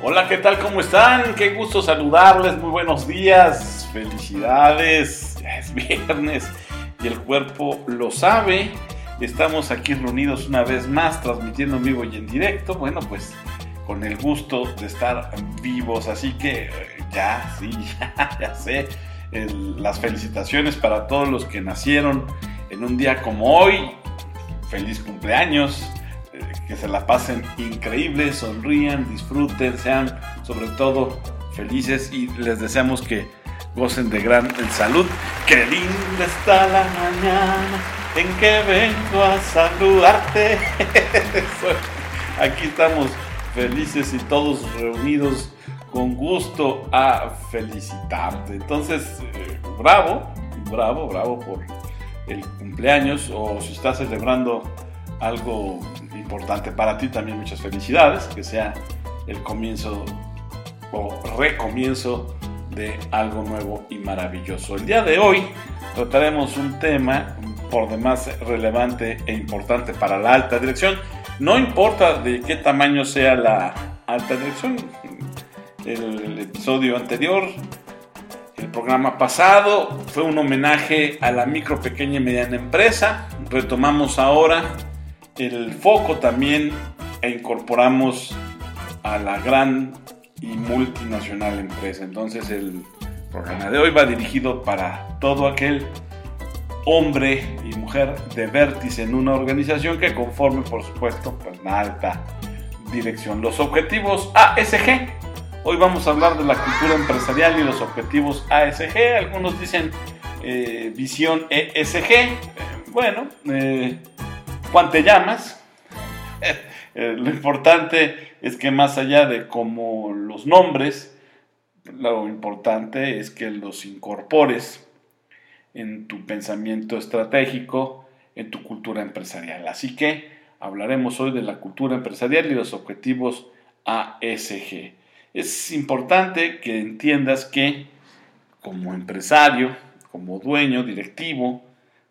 Hola, ¿qué tal? ¿Cómo están? Qué gusto saludarles, muy buenos días, felicidades, ya es viernes y el cuerpo lo sabe. Estamos aquí reunidos una vez más, transmitiendo en vivo y en directo. Bueno, pues con el gusto de estar vivos, así que eh, ya, sí, ya, ya sé. las felicitaciones para todos los que nacieron en un día como hoy. Feliz cumpleaños que se la pasen increíble, sonrían, disfruten, sean sobre todo felices y les deseamos que gocen de gran salud. Qué linda está la mañana en que vengo a saludarte. Aquí estamos felices y todos reunidos con gusto a felicitarte. Entonces, eh, bravo, bravo, bravo por el cumpleaños o si estás celebrando algo importante para ti también muchas felicidades, que sea el comienzo o recomienzo de algo nuevo y maravilloso. El día de hoy trataremos un tema por demás relevante e importante para la alta dirección. No importa de qué tamaño sea la alta dirección. El episodio anterior, el programa pasado, fue un homenaje a la micro, pequeña y mediana empresa. Retomamos ahora el foco también e incorporamos a la gran y multinacional empresa. Entonces el programa de hoy va dirigido para todo aquel hombre y mujer de vértice en una organización que conforme, por supuesto, pues, una alta dirección. Los objetivos ASG. Hoy vamos a hablar de la cultura empresarial y los objetivos ASG. Algunos dicen eh, visión ESG. Eh, bueno, eh, Juan te llamas. Eh, lo importante es que más allá de como los nombres, lo importante es que los incorpores en tu pensamiento estratégico, en tu cultura empresarial. Así que hablaremos hoy de la cultura empresarial y los objetivos ASG. Es importante que entiendas que como empresario, como dueño, directivo,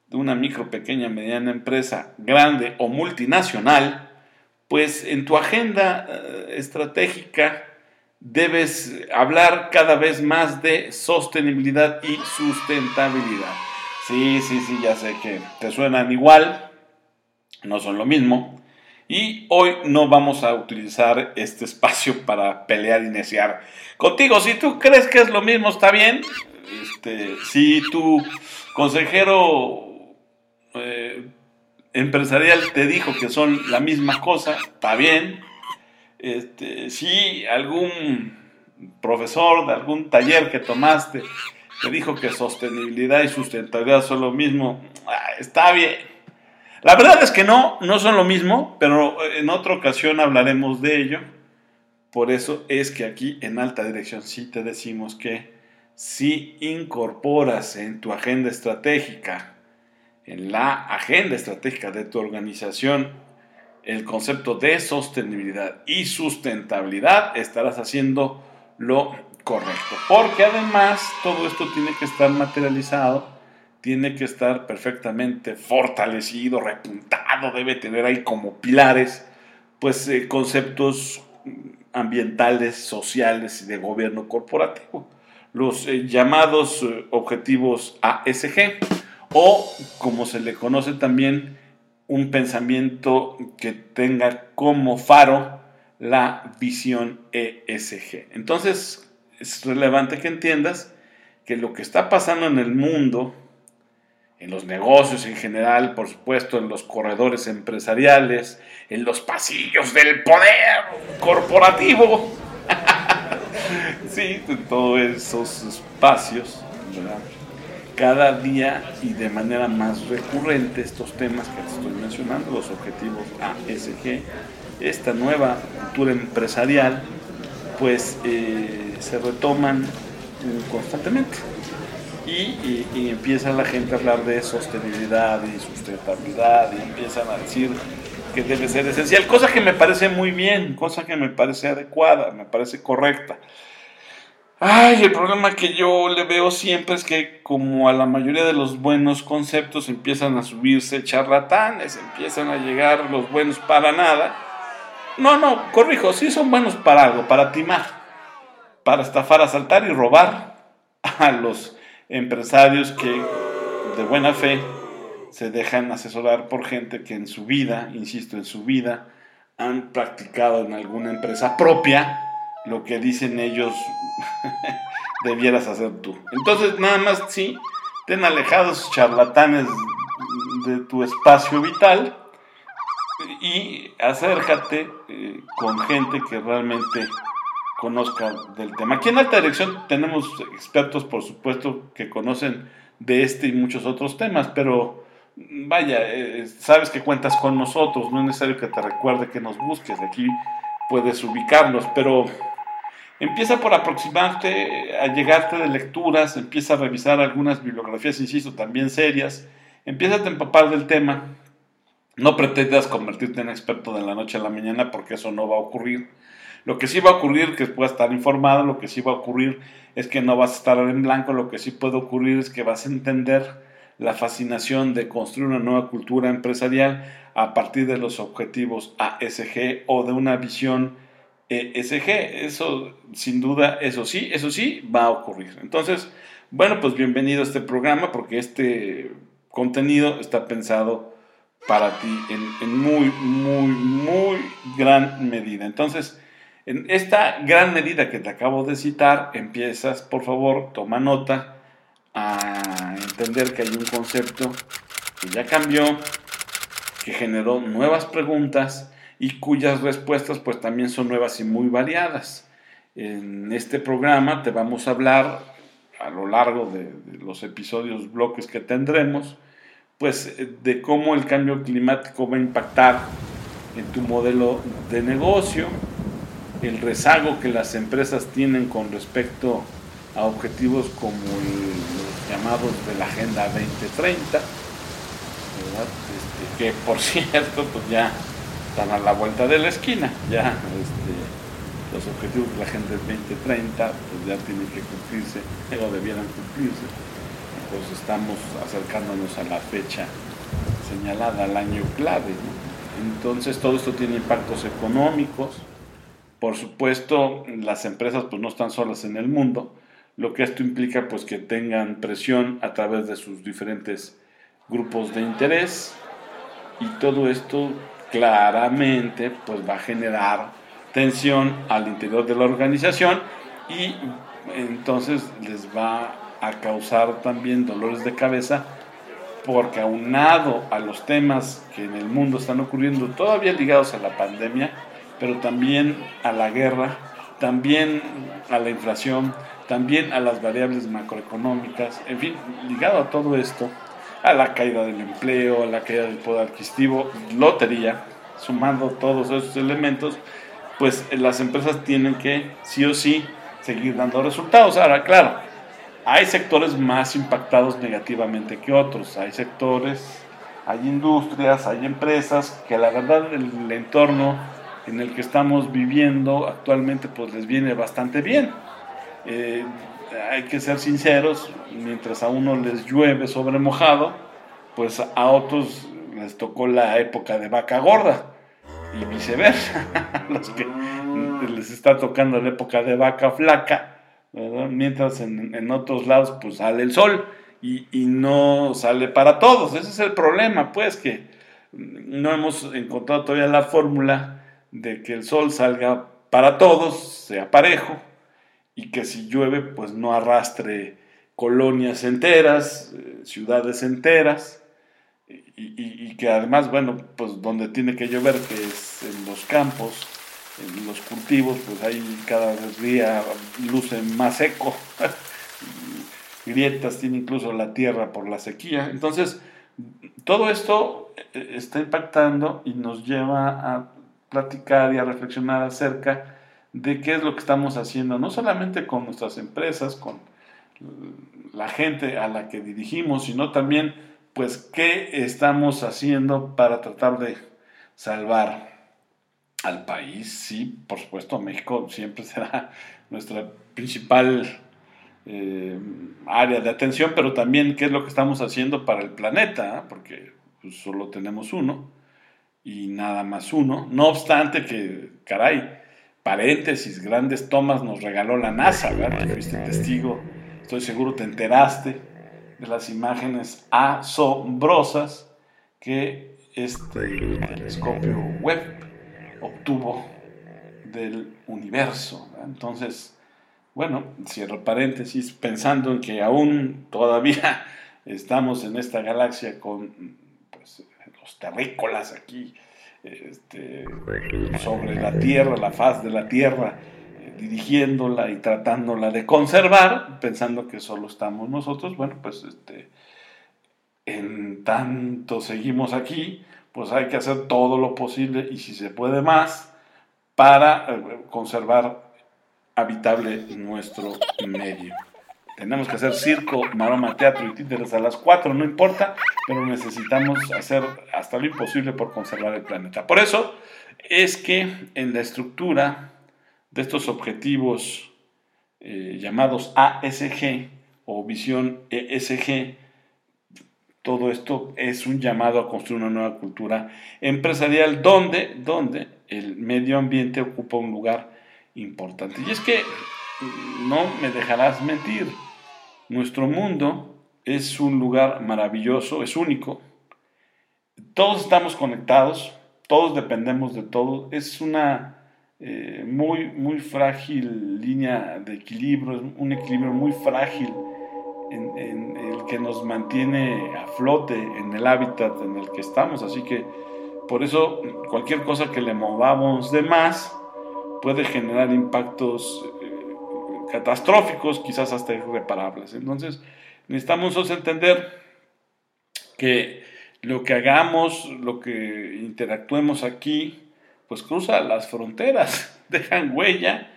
de una micro, pequeña, mediana empresa, grande o multinacional, pues en tu agenda eh, estratégica debes hablar cada vez más de sostenibilidad y sustentabilidad. Sí, sí, sí, ya sé que te suenan igual, no son lo mismo. Y hoy no vamos a utilizar este espacio para pelear y neciar contigo. Si tú crees que es lo mismo, está bien. Este, si tu consejero eh, empresarial te dijo que son la misma cosa, está bien. Este, si algún profesor de algún taller que tomaste te dijo que sostenibilidad y sustentabilidad son lo mismo, ah, está bien. La verdad es que no, no son lo mismo, pero en otra ocasión hablaremos de ello. Por eso es que aquí en alta dirección sí te decimos que si incorporas en tu agenda estratégica en la agenda estratégica de tu organización el concepto de sostenibilidad y sustentabilidad, estarás haciendo lo correcto. Porque además todo esto tiene que estar materializado, tiene que estar perfectamente fortalecido, repuntado, debe tener ahí como pilares, pues eh, conceptos ambientales, sociales y de gobierno corporativo. Los eh, llamados eh, objetivos ASG o como se le conoce también un pensamiento que tenga como faro la visión ESG. Entonces es relevante que entiendas que lo que está pasando en el mundo, en los negocios en general, por supuesto, en los corredores empresariales, en los pasillos del poder corporativo, sí, en todos esos espacios, ¿verdad? Cada día y de manera más recurrente estos temas que te estoy mencionando, los objetivos ASG, esta nueva cultura empresarial, pues eh, se retoman eh, constantemente. Y, y, empieza la gente a hablar de sostenibilidad y sustentabilidad y empiezan a decir que debe ser esencial, cosa que me parece muy bien, cosa que me parece adecuada, me parece correcta. Ay, el problema que yo le veo siempre es que como a la mayoría de los buenos conceptos empiezan a subirse charlatanes, empiezan a llegar los buenos para nada. No, no, corrijo, sí son buenos para algo, para timar, para estafar, asaltar y robar a los empresarios que de buena fe se dejan asesorar por gente que en su vida, insisto, en su vida, han practicado en alguna empresa propia lo que dicen ellos debieras hacer tú. Entonces, nada más, sí, ten alejados charlatanes de tu espacio vital y acércate eh, con gente que realmente conozca del tema. Aquí en Alta Dirección tenemos expertos, por supuesto, que conocen de este y muchos otros temas, pero vaya, eh, sabes que cuentas con nosotros, no es necesario que te recuerde que nos busques, aquí puedes ubicarnos, pero empieza por aproximarte, a llegarte de lecturas, empieza a revisar algunas bibliografías, insisto, también serias, empieza a empapar del tema, no pretendas convertirte en experto de la noche a la mañana porque eso no va a ocurrir. Lo que sí va a ocurrir es que puedas estar informado, lo que sí va a ocurrir es que no vas a estar en blanco, lo que sí puede ocurrir es que vas a entender la fascinación de construir una nueva cultura empresarial a partir de los objetivos ASG o de una visión ESG. Eso, sin duda, eso sí, eso sí va a ocurrir. Entonces, bueno, pues bienvenido a este programa porque este contenido está pensado para ti en, en muy, muy, muy gran medida. Entonces, en esta gran medida que te acabo de citar, empiezas, por favor, toma nota a entender que hay un concepto que ya cambió, que generó nuevas preguntas y cuyas respuestas pues también son nuevas y muy variadas. En este programa te vamos a hablar a lo largo de, los episodios, bloques que tendremos, pues de cómo el cambio climático va a impactar en tu modelo de negocio, el rezago que las empresas tienen con respecto a objetivos como los llamados de la Agenda 2030, este, que por cierto pues ya están a la vuelta de la esquina, ya este, los objetivos de la Agenda 2030 pues ya tienen que cumplirse o debieran cumplirse, pues estamos acercándonos a la fecha señalada, al año clave. Entonces todo esto tiene impactos económicos, por supuesto, las empresas pues no están solas en el mundo, lo que esto implica pues que tengan presión a través de sus diferentes grupos de interés. Y todo esto claramente pues va a generar tensión al interior de la organización y entonces les va a causar también dolores de cabeza porque aunado a los temas que en el mundo están ocurriendo todavía ligados a la pandemia, pero también a la guerra, también a la inflación, también a las variables macroeconómicas, en fin, ligado a todo esto, a la caída del empleo, a la caída del poder adquisitivo, lotería, sumando todos esos elementos, pues las empresas tienen que sí o sí seguir dando resultados. Ahora, claro, hay sectores más impactados negativamente que otros, hay sectores, hay industrias, hay empresas que la verdad el entorno en el que estamos viviendo actualmente pues les viene bastante bien. Eh, hay que ser sinceros, mientras a uno les llueve sobre mojado, pues a otros les tocó la época de vaca gorda y viceversa, los que les está tocando la época de vaca flaca, mientras en, otros lados pues sale el sol y, y no sale para todos. Ese es el problema, pues que no hemos encontrado todavía la fórmula de que el sol salga para todos, sea parejo, y que si llueve, pues no arrastre colonias enteras, eh, ciudades enteras, y, que además, bueno, pues donde tiene que llover, que es en los campos, en los cultivos, pues ahí cada día luce más seco, grietas tiene incluso la tierra por la sequía. Entonces, todo esto eh, está impactando y nos lleva a platicar y a reflexionar acerca de qué es lo que estamos haciendo, no solamente con nuestras empresas, con la gente a la que dirigimos, sino también, pues, qué estamos haciendo para tratar de salvar al país. Sí, por supuesto, México siempre será nuestra principal eh, área de atención, pero también qué es lo que estamos haciendo para el planeta, porque pues, solo tenemos uno y nada más uno. No obstante que, caray, paréntesis, grandes tomas nos regaló la NASA, ¿verdad? Tú fuiste testigo, estoy seguro te enteraste de las imágenes asombrosas que este telescopio web obtuvo del universo. Entonces, bueno, cierro paréntesis, pensando en que aún todavía estamos en esta galaxia con pues, los terrícolas aquí este, sobre la Tierra, la faz de la Tierra, eh, dirigiéndola y tratándola de conservar, pensando que solo estamos nosotros, bueno, pues este, en tanto seguimos aquí, pues hay que hacer todo lo posible y si se puede más para eh, conservar habitable nuestro medio. Tenemos que hacer circo, maroma, teatro y títeres a las 4, no importa, pero necesitamos hacer hasta lo imposible por conservar el planeta. Por eso es que en la estructura de estos objetivos eh, llamados ASG o visión ESG, todo esto es un llamado a construir una nueva cultura empresarial donde, donde el medio ambiente ocupa un lugar importante. Y es que no me dejarás mentir, nuestro mundo es un lugar maravilloso, es único. Todos estamos conectados, todos dependemos de todo. Es una eh, muy, muy frágil línea de equilibrio, un equilibrio muy frágil en, en, el que nos mantiene a flote en el hábitat en el que estamos. Así que por eso cualquier cosa que le movamos de más puede generar impactos catastróficos, quizás hasta irreparables. Entonces, necesitamos entender que lo que hagamos, lo que interactuemos aquí, pues cruza las fronteras, dejan huella,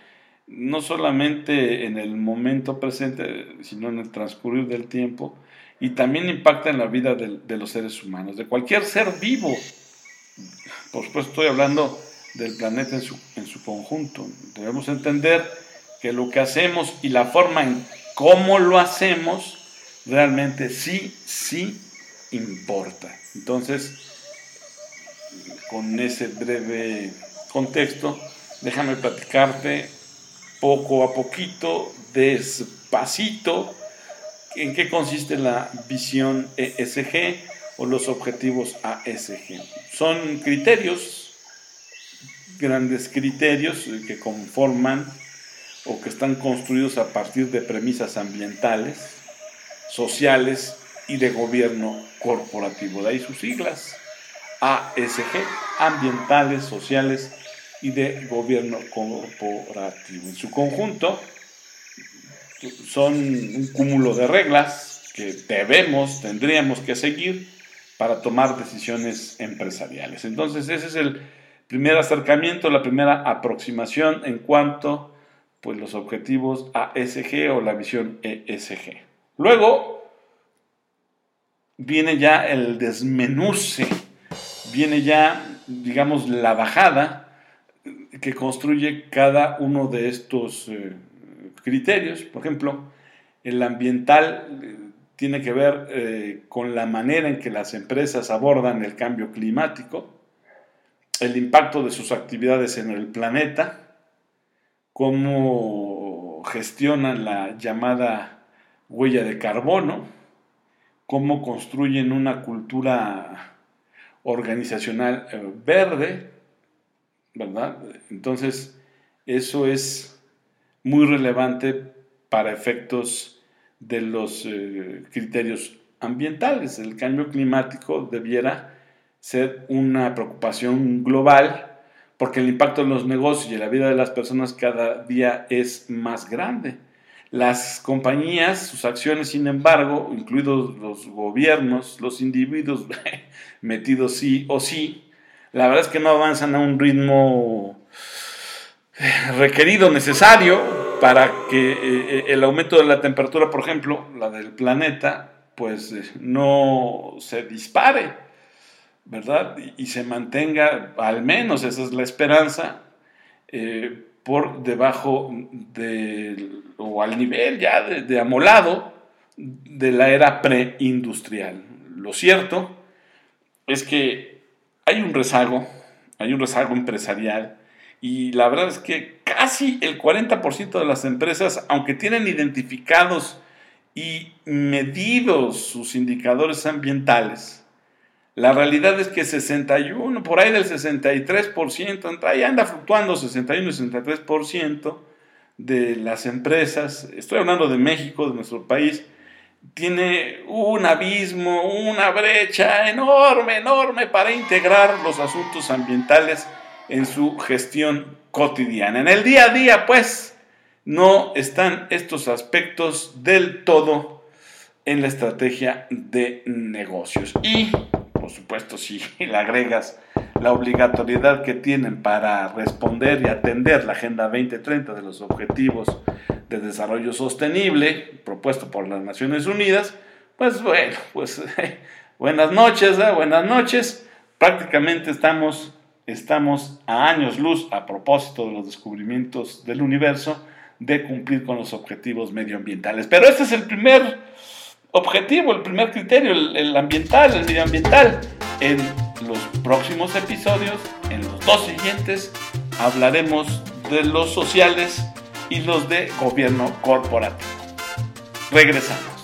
no solamente en el momento presente, sino en el transcurrir del tiempo, y también impacta en la vida de, de los seres humanos, de cualquier ser vivo. Por supuesto, estoy hablando del planeta en su, en su conjunto. Debemos entender que lo que hacemos y la forma en cómo lo hacemos realmente sí, sí importa. Entonces, con ese breve contexto, déjame platicarte poco a poquito, despacito, en qué consiste la visión ESG o los objetivos ASG. Son criterios, grandes criterios que conforman o que están construidos a partir de premisas ambientales, sociales y de gobierno corporativo. De ahí sus siglas, ASG, ambientales, sociales y de gobierno corporativo. En su conjunto son un cúmulo de reglas que debemos, tendríamos que seguir para tomar decisiones empresariales. Entonces ese es el primer acercamiento, la primera aproximación en cuanto pues los objetivos ASG o la visión ESG. Luego viene ya el desmenuce, viene ya, digamos, la bajada que construye cada uno de estos eh, criterios. Por ejemplo, el ambiental eh, tiene que ver eh, con la manera en que las empresas abordan el cambio climático, el impacto de sus actividades en el planeta, cómo gestionan la llamada huella de carbono, cómo construyen una cultura organizacional eh, verde, ¿verdad? Entonces, eso es muy relevante para efectos de los eh, criterios ambientales. El cambio climático debiera ser una preocupación global porque el impacto en los negocios y en la vida de las personas cada día es más grande. Las compañías, sus acciones, sin embargo, incluidos los gobiernos, los individuos metidos sí o sí, la verdad es que no avanzan a un ritmo requerido, necesario, para que eh, el aumento de la temperatura, por ejemplo, la del planeta, pues eh, no se dispare ¿verdad? Y, se mantenga, al menos esa es la esperanza, eh, por debajo del, o al nivel ya de, amolado de la era preindustrial. Lo cierto es que hay un rezago, hay un rezago empresarial y la verdad es que casi el 40% de las empresas, aunque tienen identificados y medidos sus indicadores ambientales, la realidad es que 61, por ahí del 63%, ahí anda fluctuando 61 y 63% de las empresas, estoy hablando de México, de nuestro país, tiene un abismo, una brecha enorme, enorme para integrar los asuntos ambientales en su gestión cotidiana. En el día a día, pues, no están estos aspectos del todo en la estrategia de negocios. Y, por supuesto, si le agregas la obligatoriedad que tienen para responder y atender la Agenda 2030 de los Objetivos de Desarrollo Sostenible propuesto por las Naciones Unidas, pues bueno, pues buenas noches, ¿eh? buenas noches. Prácticamente estamos, estamos a años luz a propósito de los descubrimientos del universo de cumplir con los objetivos medioambientales. Pero este es el primer objetivo, el primer criterio, el, ambiental, el medioambiental. En los próximos episodios, en los dos siguientes, hablaremos de los sociales y los de gobierno corporativo. Regresamos.